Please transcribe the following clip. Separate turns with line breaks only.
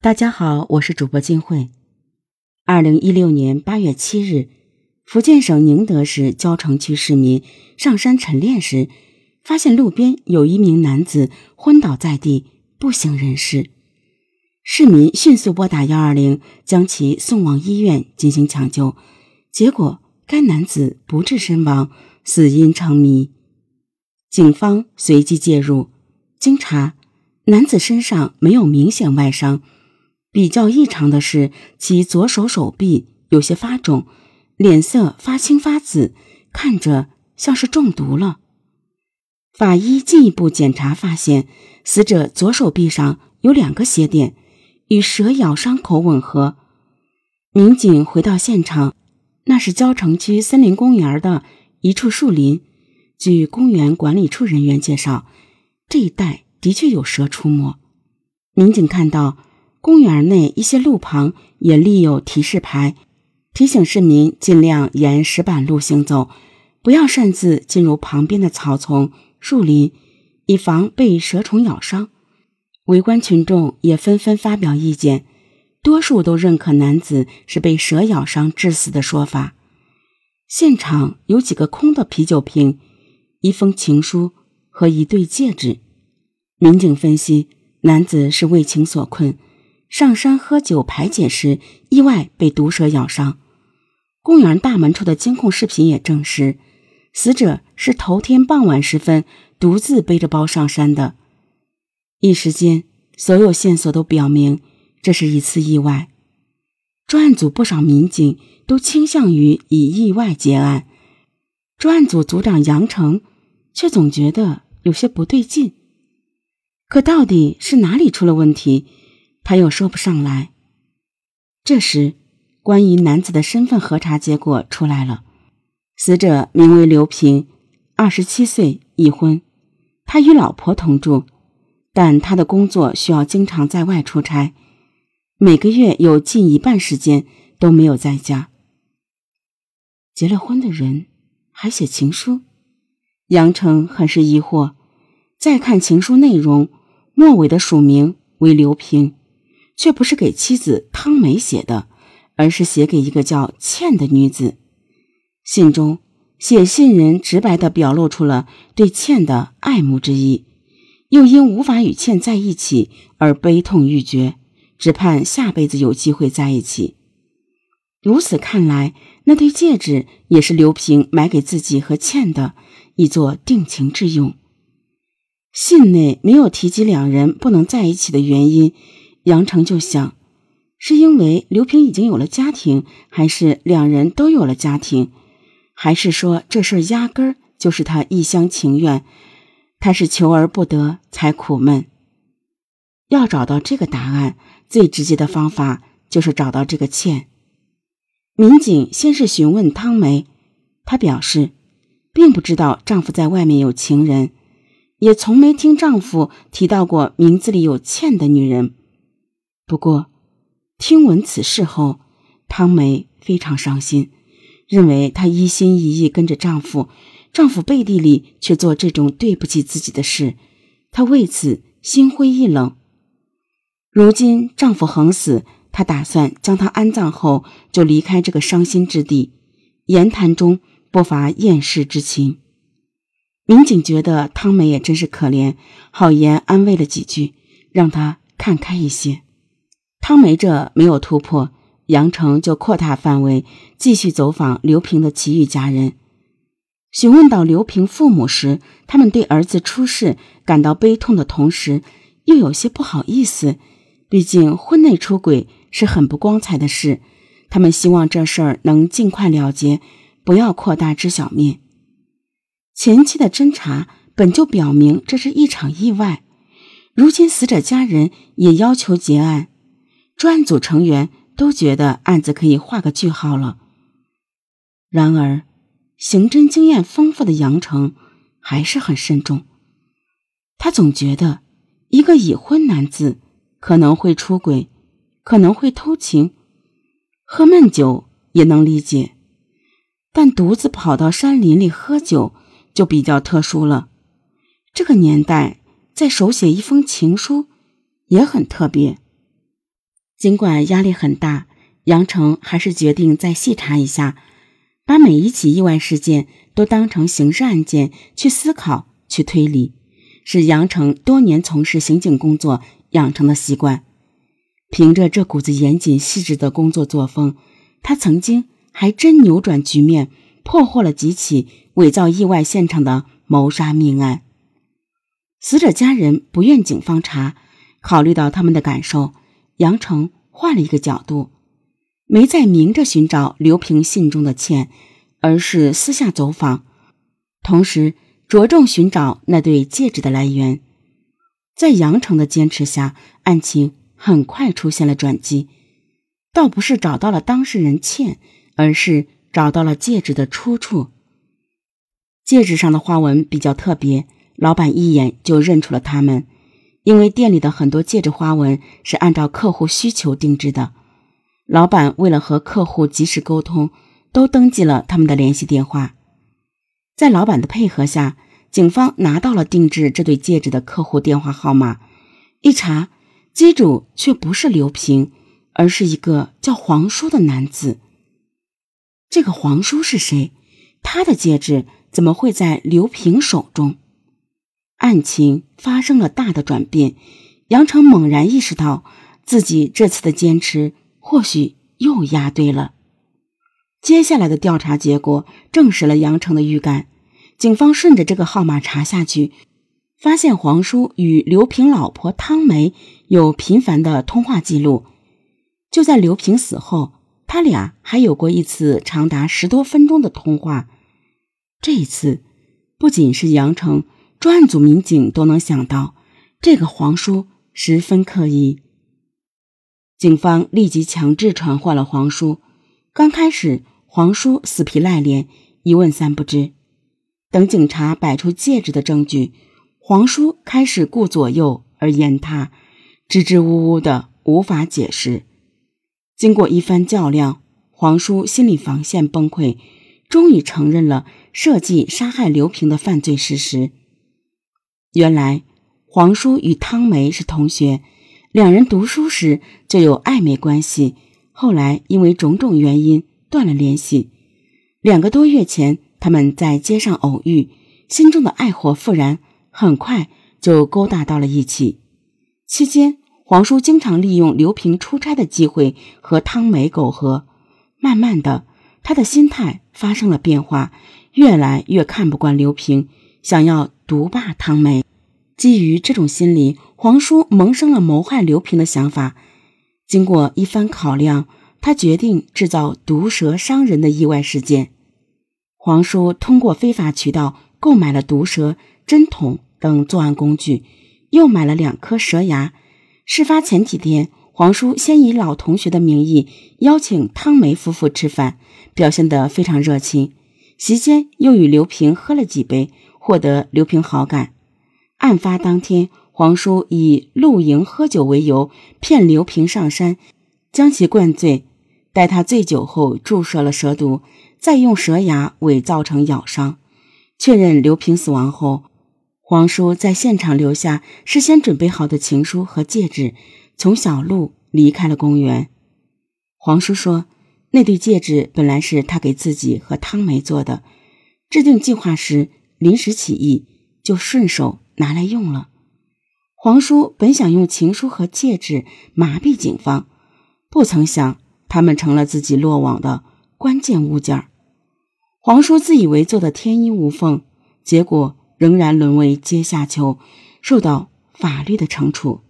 大家好，我是主播金慧。二零一六年八月七日，福建省宁德市蕉城区市民上山晨练时，发现路边有一名男子昏倒在地，不省人事。市民迅速拨打幺二零，将其送往医院进行抢救，结果该男子不治身亡，死因成谜。警方随即介入，经查，男子身上没有明显外伤。比较异常的是，其左手手臂有些发肿，脸色发青发紫，看着像是中毒了。法医进一步检查发现，死者左手臂上有两个血点，与蛇咬伤口吻合。民警回到现场，那是蕉城区森林公园的一处树林。据公园管理处人员介绍，这一带的确有蛇出没。民警看到。公园内一些路旁也立有提示牌，提醒市民尽量沿石板路行走，不要擅自进入旁边的草丛、树林，以防被蛇虫咬伤。围观群众也纷纷发表意见，多数都认可男子是被蛇咬伤致死的说法。现场有几个空的啤酒瓶、一封情书和一对戒指。民警分析，男子是为情所困。上山喝酒排解时，意外被毒蛇咬伤。公园大门处的监控视频也证实，死者是头天傍晚时分独自背着包上山的。一时间，所有线索都表明这是一次意外。专案组不少民警都倾向于以意外结案，专案组组长杨成却总觉得有些不对劲。可到底是哪里出了问题？他又说不上来。这时，关于男子的身份核查结果出来了。死者名为刘平，二十七岁，已婚。他与老婆同住，但他的工作需要经常在外出差，每个月有近一半时间都没有在家。结了婚的人还写情书，杨成很是疑惑。再看情书内容，末尾的署名为刘平。却不是给妻子汤梅写的，而是写给一个叫倩的女子。信中，写信人直白地表露出了对倩的爱慕之意，又因无法与倩在一起而悲痛欲绝，只盼下辈子有机会在一起。如此看来，那对戒指也是刘平买给自己和倩的，以作定情之用。信内没有提及两人不能在一起的原因。杨成就想，是因为刘平已经有了家庭，还是两人都有了家庭，还是说这事儿压根儿就是他一厢情愿？他是求而不得才苦闷。要找到这个答案，最直接的方法就是找到这个倩。民警先是询问汤梅，她表示，并不知道丈夫在外面有情人，也从没听丈夫提到过名字里有倩的女人。不过，听闻此事后，汤梅非常伤心，认为她一心一意跟着丈夫，丈夫背地里却做这种对不起自己的事，她为此心灰意冷。如今丈夫横死，她打算将他安葬后就离开这个伤心之地。言谈中不乏厌世之情。民警觉得汤梅也真是可怜，好言安慰了几句，让她看开一些。汤梅这没有突破，杨成就扩大范围，继续走访刘平的其余家人。询问到刘平父母时，他们对儿子出事感到悲痛的同时，又有些不好意思。毕竟婚内出轨是很不光彩的事，他们希望这事儿能尽快了结，不要扩大知晓面。前期的侦查本就表明这是一场意外，如今死者家人也要求结案。专案组成员都觉得案子可以画个句号了。然而，刑侦经验丰富的杨成还是很慎重。他总觉得，一个已婚男子可能会出轨，可能会偷情，喝闷酒也能理解，但独自跑到山林里喝酒就比较特殊了。这个年代，再手写一封情书也很特别。尽管压力很大，杨成还是决定再细查一下，把每一起意外事件都当成刑事案件去思考、去推理，是杨成多年从事刑警工作养成的习惯。凭着这股子严谨细致的工作作风，他曾经还真扭转局面，破获了几起伪造意外现场的谋杀命案。死者家人不愿警方查，考虑到他们的感受。杨成换了一个角度，没再明着寻找刘平信中的欠，而是私下走访，同时着重寻找那对戒指的来源。在杨成的坚持下，案情很快出现了转机，倒不是找到了当事人欠，而是找到了戒指的出处。戒指上的花纹比较特别，老板一眼就认出了他们。因为店里的很多戒指花纹是按照客户需求定制的，老板为了和客户及时沟通，都登记了他们的联系电话。在老板的配合下，警方拿到了定制这对戒指的客户电话号码。一查，机主却不是刘平，而是一个叫黄叔的男子。这个黄叔是谁？他的戒指怎么会在刘平手中？案情发生了大的转变，杨成猛然意识到自己这次的坚持或许又押对了。接下来的调查结果证实了杨成的预感。警方顺着这个号码查下去，发现黄叔与刘平老婆汤梅有频繁的通话记录。就在刘平死后，他俩还有过一次长达十多分钟的通话。这一次，不仅是杨成。专案组民警都能想到，这个黄叔十分刻意。警方立即强制传唤了黄叔。刚开始，黄叔死皮赖脸，一问三不知。等警察摆出戒指的证据，黄叔开始顾左右而言他，支支吾吾的无法解释。经过一番较量，黄叔心理防线崩溃，终于承认了设计杀害刘平的犯罪事实。原来黄叔与汤梅是同学，两人读书时就有暧昧关系，后来因为种种原因断了联系。两个多月前，他们在街上偶遇，心中的爱火复燃，很快就勾搭到了一起。期间，黄叔经常利用刘平出差的机会和汤梅苟合，慢慢的，他的心态发生了变化，越来越看不惯刘平。想要独霸汤梅，基于这种心理，黄叔萌生了谋害刘平的想法。经过一番考量，他决定制造毒蛇伤人的意外事件。黄叔通过非法渠道购买了毒蛇、针筒等作案工具，又买了两颗蛇牙。事发前几天，黄叔先以老同学的名义邀请汤梅夫妇吃饭，表现得非常热情。席间又与刘平喝了几杯。获得刘平好感。案发当天，黄叔以露营喝酒为由，骗刘平上山，将其灌醉。待他醉酒后，注射了蛇毒，再用蛇牙伪造成咬伤。确认刘平死亡后，黄叔在现场留下事先准备好的情书和戒指，从小路离开了公园。黄叔说：“那对戒指本来是他给自己和汤梅做的，制定计划时。”临时起意，就顺手拿来用了。黄叔本想用情书和戒指麻痹警方，不曾想他们成了自己落网的关键物件。黄叔自以为做的天衣无缝，结果仍然沦为阶下囚，受到法律的惩处。